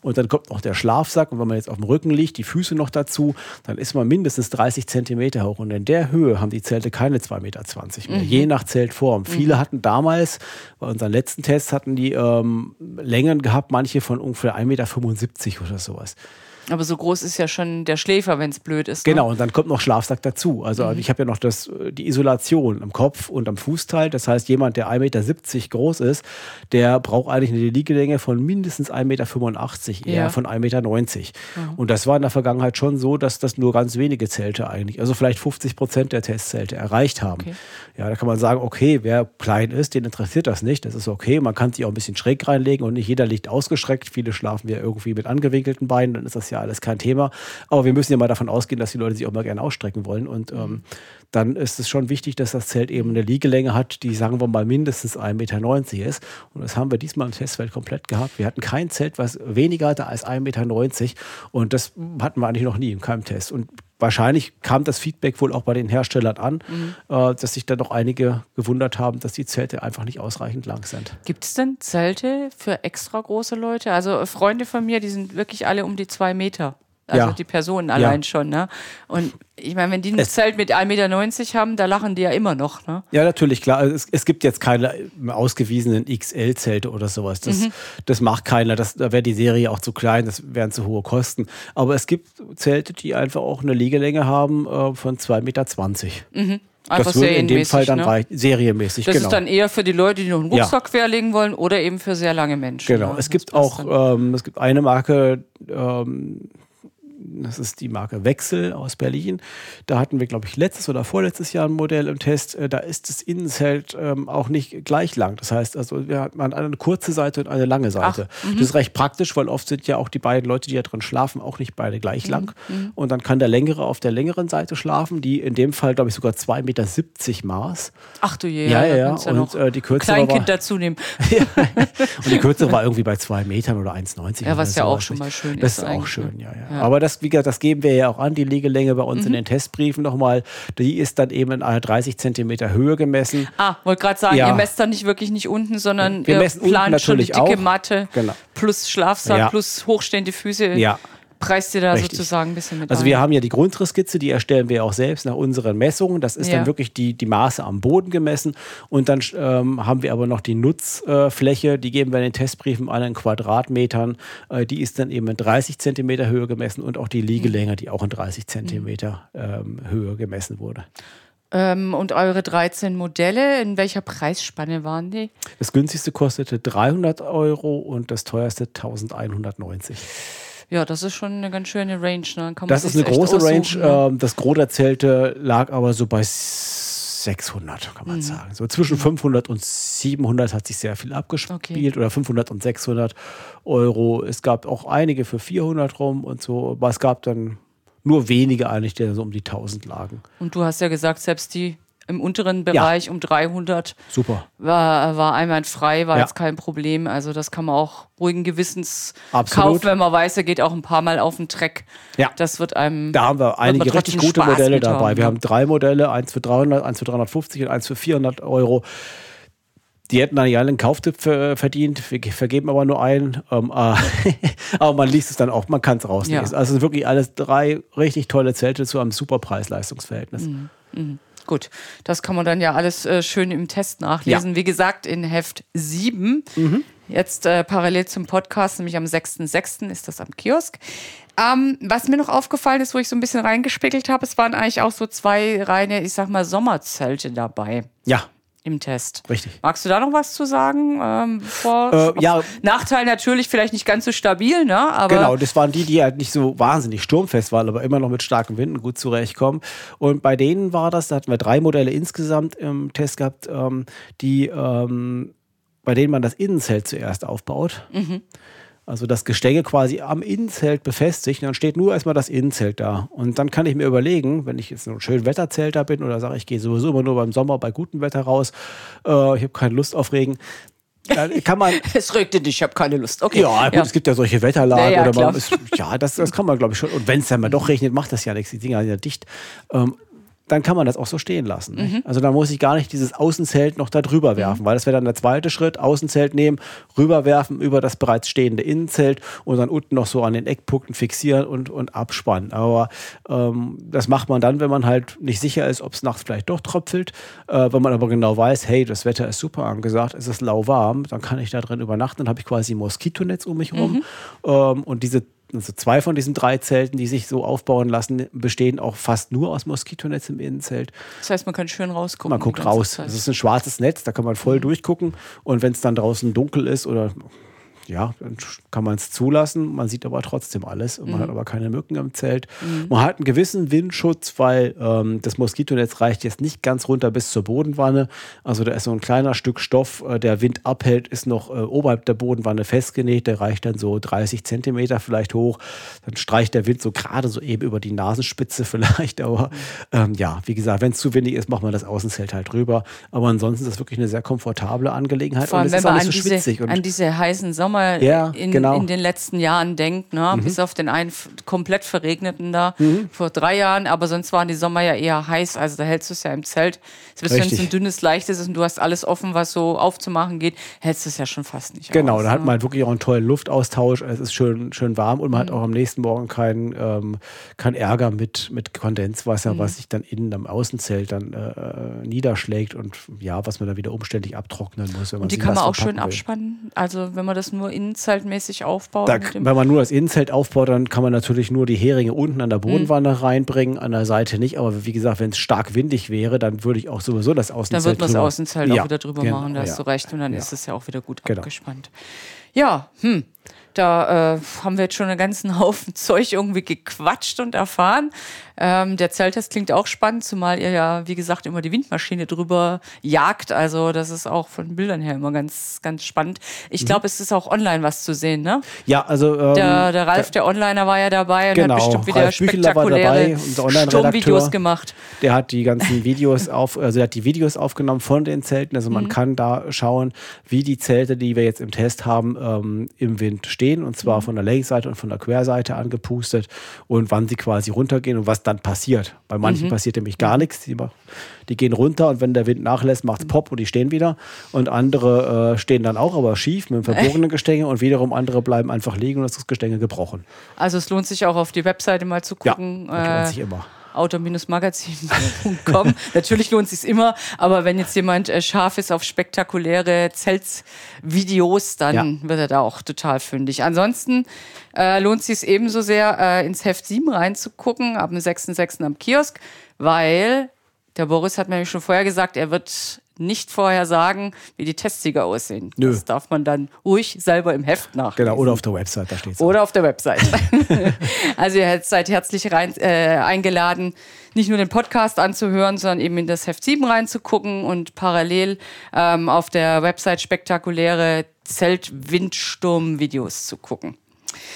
Und dann kommt noch der Schlafsack. Und wenn man jetzt auf dem Rücken liegt, die Füße noch dazu, dann ist man mindestens 30 Zentimeter hoch. Und in der Höhe haben die Zelte keine 2,20 Meter mehr, je nach Zeltform. Viele hatten damals, bei unseren letzten Tests hatten die ähm, Längen gehabt, manche von ungefähr 1,75 Meter oder sowas. Aber so groß ist ja schon der Schläfer, wenn es blöd ist. Ne? Genau, und dann kommt noch Schlafsack dazu. Also ich habe ja noch das, äh, die Isolation am Kopf und am Fußteil. Das heißt, jemand, der 1,70 Meter groß ist, der braucht eigentlich eine Liegelänge von mindestens 1,85 Meter, eher Ja. von 1,90 Meter. Und das war in der Vergangenheit schon so, dass das nur ganz wenige Zelte eigentlich, also vielleicht 50 Prozent der Testzelte erreicht haben. Okay. Ja, da kann man sagen, okay, wer klein ist, den interessiert das nicht. Das ist okay. Man kann sich auch ein bisschen schräg reinlegen und nicht jeder liegt ausgestreckt. Viele schlafen ja irgendwie mit angewinkelten Beinen, dann ist das ja alles kein Thema. Aber wir müssen ja mal davon ausgehen, dass die Leute sich auch mal gerne ausstrecken wollen. Und ähm, dann ist es schon wichtig, dass das Zelt eben eine Liegelänge hat, die, sagen wir mal, mindestens 1,90 Meter ist. Und das haben wir diesmal im Testfeld komplett gehabt. Wir hatten kein Zelt, was weniger hatte als 1,90 Meter. Und das hatten wir eigentlich noch nie in keinem Test. Und wahrscheinlich kam das Feedback wohl auch bei den Herstellern an, äh, dass sich da noch einige gewundert haben, dass die Zelte einfach nicht ausreichend lang sind. Gibt es denn Zelte für extra große Leute? Also äh, Freunde von mir, die sind wirklich alle um die zwei Meter. Also Ja. die Personen allein Ja. schon, ne? Und ich meine, wenn die ein Es- Zelt mit 1,90 Meter haben, da lachen die ja immer noch, ne? Ja, natürlich, klar. Also Es, es gibt jetzt keine ausgewiesenen XL-Zelte oder sowas. Das, das macht keiner. Das, da wäre die Serie auch zu klein, das wären zu hohe Kosten. Aber es gibt Zelte, die einfach auch eine Liegelänge haben äh, von 2,20 Meter. Einfach das würde in dem Fall dann ne? reichen. Serienmäßig, Das genau. ist dann eher für die Leute, die noch einen Ja. Rucksack querlegen wollen oder eben für sehr lange Menschen. Genau, ne? es gibt auch, ähm, es gibt eine Marke, ähm, das ist die Marke Wechsel aus Berlin. Da hatten wir, glaube ich, letztes oder vorletztes Jahr ein Modell im Test. Äh, da ist das Innenzelt ähm, auch nicht gleich lang. Das heißt, also wir hatten eine kurze Seite und eine lange Seite. Ach, das ist recht praktisch, weil oft sind ja auch die beiden Leute, die da drin schlafen, auch nicht beide gleich mhm, lang. Mhm. Und dann kann der längere auf der längeren Seite schlafen, die in dem Fall, glaube ich, sogar 2,70 Meter Maß. Ach du je, ja, ja. ja. ja. Und äh, die kürzere Kleinkind war, dazu nehmen. ja. Und die kürzere war irgendwie bei 2 Metern oder 1,90. Ja, was ja auch schon mal schön das ist. Das ist auch schön, ja, ja, Aber das, wie gesagt, das geben wir ja auch an, die Liegelänge bei uns mhm. in den Testbriefen nochmal. Die ist dann eben in einer 30 Zentimeter Höhe gemessen. Ah, wollte gerade sagen, ihr messt dann nicht wirklich nicht unten, sondern wir ihr plant schon die dicke auch. Matte genau. plus Schlafsack plus hochstehende Füße. Ja, preist ihr da Richtig. sozusagen ein bisschen mit Also ein. wir haben ja die Grundrisskizze, die erstellen wir auch selbst nach unseren Messungen. Das ist ja. dann wirklich die, die Maße am Boden gemessen. Und dann ähm, haben wir aber noch die Nutzfläche, die geben wir in den Testbriefen an in Quadratmetern. Äh, die ist dann eben in 30 Zentimeter Höhe gemessen und auch die Liegelänge, die auch in 30 Zentimeter ähm, Höhe gemessen wurde. Ähm, und eure 13 Modelle, in welcher Preisspanne waren die? Das günstigste kostete 300 Euro und das teuerste 1190. Ja, das ist schon eine ganz schöne Range. Ne? das ist eine große Range. Ne? Ähm, das Gros der Zelte lag aber so bei 600, kann man mhm. sagen. So zwischen mhm. 500 und 700 hat sich sehr viel abgespielt okay. oder 500 und 600 Euro. Es gab auch einige für 400 rum und so, aber es gab dann nur wenige eigentlich, die so um die 1000 lagen. Und du hast ja gesagt, selbst die im unteren Bereich ja. um 300. Super. War, war einwandfrei, war ja. jetzt kein Problem. Also das kann man auch ruhigen Gewissens Absolut. kaufen, wenn man weiß, er geht auch ein paar Mal auf den Treck. Ja. Das wird einem. Da haben wir einige richtig gute Spaß Modelle dabei. Haben, wir haben drei Modelle, eins für 300, eins für 350 und eins für 400 Euro. Die hätten dann ja einen Kauftipp verdient, wir vergeben aber nur einen. Ähm, äh, aber man liest es dann auch, man kann es rauslesen. Ja. Also wirklich alles drei richtig tolle Zelte zu einem super Preis-Leistungsverhältnis. Mhm. Mhm. Gut, das kann man dann ja alles äh, schön im Test nachlesen. Ja. Wie gesagt, in Heft 7. Mhm. Jetzt äh, parallel zum Podcast, nämlich am 6.6. ist das am Kiosk. Ähm, was mir noch aufgefallen ist, wo ich so ein bisschen reingespiegelt habe, es waren eigentlich auch so zwei reine, ich sag mal, Sommerzelte dabei. Ja, im Test. Richtig. Magst du da noch was zu sagen? Ähm, bevor, äh, ja. Nachteil natürlich vielleicht nicht ganz so stabil, ne? Aber genau, das waren die, die halt nicht so wahnsinnig sturmfest waren, aber immer noch mit starken Winden gut zurechtkommen. Und bei denen war das, da hatten wir drei Modelle insgesamt im Test gehabt, ähm, die ähm, bei denen man das Innenzelt zuerst aufbaut. Mhm also das Gestänge quasi am Innenzelt befestigt. Und dann steht nur erstmal das Innenzelt da. Und dann kann ich mir überlegen, wenn ich jetzt ein schön Wetterzelter bin oder sage, ich gehe sowieso immer nur beim Sommer bei gutem Wetter raus, äh, ich habe keine Lust auf Regen, kann man. es regnet nicht, ich habe keine Lust. Okay. Ja, gut, ja. es gibt ja solche Wetterlagen. Ja, ja, oder man ist, ja das, das kann man, glaube ich, schon. Und wenn es dann mal doch regnet, macht das ja nichts. Die Dinger sind ja dicht. Ähm, dann kann man das auch so stehen lassen. Mhm. Also da muss ich gar nicht dieses Außenzelt noch da drüber mhm. werfen, mhm. weil das wäre dann der zweite Schritt, Außenzelt nehmen, rüberwerfen über das bereits stehende Innenzelt und dann unten noch so an den Eckpunkten fixieren und, und abspannen. Aber ähm, das macht man dann, wenn man halt nicht sicher ist, ob es nachts vielleicht doch tröpfelt. Äh, wenn man aber genau weiß, hey, das Wetter ist super angesagt, es ist lauwarm, dann kann ich da drin übernachten, dann habe ich quasi ein Moskitonetz um mich herum. Mhm. Ähm, und diese also zwei von diesen drei Zelten, die sich so aufbauen lassen, bestehen auch fast nur aus Moskitonetz im Innenzelt. Das heißt, man kann schön rausgucken. Man guckt raus. Es ist ein schwarzes Netz, da kann man voll mhm. durchgucken. Und wenn es dann draußen dunkel ist oder ja, dann kann man es zulassen. Man sieht aber trotzdem alles. Und man mhm. hat aber keine Mücken im Zelt. Mhm. Man hat einen gewissen Windschutz, weil ähm, das Moskitonetz reicht jetzt nicht ganz runter bis zur Bodenwanne. Also da ist so ein kleiner Stück Stoff, äh, der Wind abhält, ist noch äh, oberhalb der Bodenwanne festgenäht. Der reicht dann so 30 Zentimeter vielleicht hoch. Dann streicht der Wind so gerade so eben über die Nasenspitze vielleicht. Aber ähm, ja, wie gesagt, wenn es zu windig ist, macht man das Außenzelt halt drüber. Aber ansonsten ist das wirklich eine sehr komfortable Angelegenheit. Vor allem, wenn man an, so diese, an diese heißen Sommer mal ja, in, genau. in, den letzten Jahren denkt, ne? Mhm. bis auf den einen komplett verregneten da mhm. vor drei Jahren, aber sonst waren die Sommer ja eher heiß, also da hältst du es ja im Zelt. Selbst wenn es ein dünnes, leichtes ist und du hast alles offen, was so aufzumachen geht, hältst du es ja schon fast nicht Genau, aus, da ne? hat man halt wirklich auch einen tollen Luftaustausch, es ist schön, schön warm und man mhm. hat auch am nächsten Morgen keinen ähm, kein Ärger mit, mit Kondenswasser, mhm. was sich dann innen am Außenzelt dann äh, niederschlägt und ja, was man dann wieder umständlich abtrocknen muss. und die kann man auch schön will. abspannen, also wenn man das nur nur innenzeltmäßig aufbaut? Da, wenn man nur das Innenzelt aufbaut, dann kann man natürlich nur die Heringe unten an der Bodenwanne mhm. reinbringen, an der Seite nicht. Aber wie gesagt, wenn es stark windig wäre, dann würde ich auch sowieso das Außenzelt. Dann wird man das Außenzelt ja, auch wieder drüber genau, machen, da hast ja. du recht. Und dann ja. ist es ja auch wieder gut genau. abgespannt. Ja, hm. Da äh, haben wir jetzt schon einen ganzen Haufen Zeug irgendwie gequatscht und erfahren. Ähm, der Zelttest klingt auch spannend, zumal ihr ja, wie gesagt, immer die Windmaschine drüber jagt. Also das ist auch von Bildern her immer ganz, ganz spannend. Ich glaube, mhm. es ist auch online was zu sehen, ne? Ja, also ähm, der, der Ralf, der Onliner, war ja dabei und genau, hat bestimmt wieder Ralf spektakuläre Sturmvideos gemacht. Der hat die ganzen Videos auf, also er hat die Videos aufgenommen von den Zelten. Also man mhm. kann da schauen, wie die Zelte, die wir jetzt im Test haben, ähm, im Wind stehen. Und zwar mhm. von der Längsseite und von der Querseite angepustet und wann sie quasi runtergehen und was dann passiert. Bei manchen mhm. passiert nämlich gar nichts. Die, die, gehen runter und wenn der Wind nachlässt, macht es Pop und die stehen wieder. Und andere äh, stehen dann auch, aber schief mit einem verbogenen Gestänge und wiederum andere bleiben einfach liegen und ist das Gestänge gebrochen. Also es lohnt sich auch auf die Webseite mal zu gucken. Ja, das lohnt sich immer auto-magazin.com. Natürlich lohnt es sich immer, aber wenn jetzt jemand äh, scharf ist auf spektakuläre Zeltvideos, dann ja. wird er da auch total fündig. Ansonsten äh, lohnt es sich ebenso sehr, äh, ins Heft 7 reinzugucken, ab dem 6.6. am Kiosk, weil der Boris hat mir schon vorher gesagt, er wird nicht vorher sagen, wie die Testsieger aussehen. Nö. Das darf man dann ruhig selber im Heft nachlesen. Genau, oder auf der Website, da steht es. Oder auf der Website. also ihr seid herzlich rein, äh, eingeladen, nicht nur den Podcast anzuhören, sondern eben in das Heft 7 reinzugucken und parallel ähm, auf der Website spektakuläre Zelt-Windsturm-Videos zu gucken.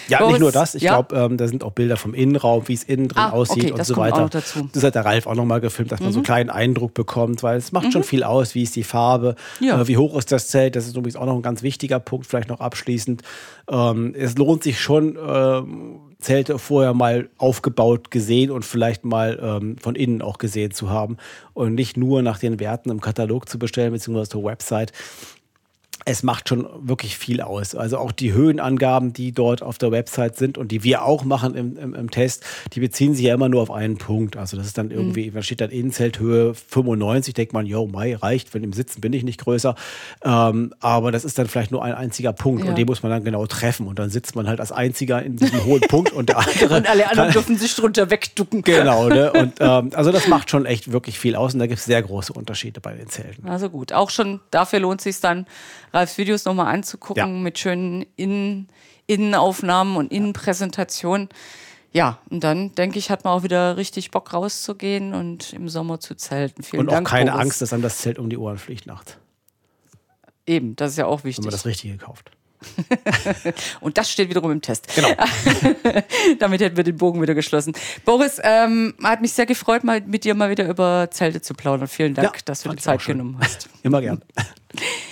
Ja, Boris, nicht nur das. Ich ja? glaube, ähm, da sind auch Bilder vom Innenraum, wie es innen drin ah, aussieht okay, und so weiter. Das hat der Ralf auch nochmal gefilmt, dass man so einen mhm. kleinen Eindruck bekommt, weil es macht mhm. schon viel aus. Wie ist die Farbe? Ja. Äh, wie hoch ist das Zelt? Das ist übrigens auch noch ein ganz wichtiger Punkt, vielleicht noch abschließend. Ähm, es lohnt sich schon, ähm, Zelte vorher mal aufgebaut gesehen und vielleicht mal ähm, von innen auch gesehen zu haben und nicht nur nach den Werten im Katalog zu bestellen, beziehungsweise der Website es macht schon wirklich viel aus. Also auch die Höhenangaben, die dort auf der Website sind und die wir auch machen im, im, im Test, die beziehen sich ja immer nur auf einen Punkt. Also das ist dann irgendwie, mhm. da steht dann Innenzelthöhe 95, denkt man, jo, Mai reicht, wenn im Sitzen bin ich nicht größer. Ähm, aber das ist dann vielleicht nur ein einziger Punkt ja. und den muss man dann genau treffen. Und dann sitzt man halt als einziger in diesem hohen Punkt und der andere. und alle anderen dürfen sich drunter wegducken. Genau, ne? Und ähm, also das macht schon echt wirklich viel aus und da gibt es sehr große Unterschiede bei den Zelten. Also gut, auch schon dafür lohnt es sich dann Ralfs Videos nochmal anzugucken ja. mit schönen Innen Innenaufnahmen und Innenpräsentationen. Ja, und dann denke ich, hat man auch wieder richtig Bock rauszugehen und im Sommer zu zelten. Vielen und Dank, auch keine Boris. Angst, dass einem das Zelt um die Ohren fliegt nachts. Eben, das ist ja auch wichtig. Wenn man das Richtige kauft. und das steht wiederum im Test. Genau. Damit hätten wir den Bogen wieder geschlossen. Boris, ähm, hat mich sehr gefreut, mal mit dir mal wieder über Zelte zu plaudern. Vielen Dank, ja, dass du die Zeit genommen hast. Immer gern.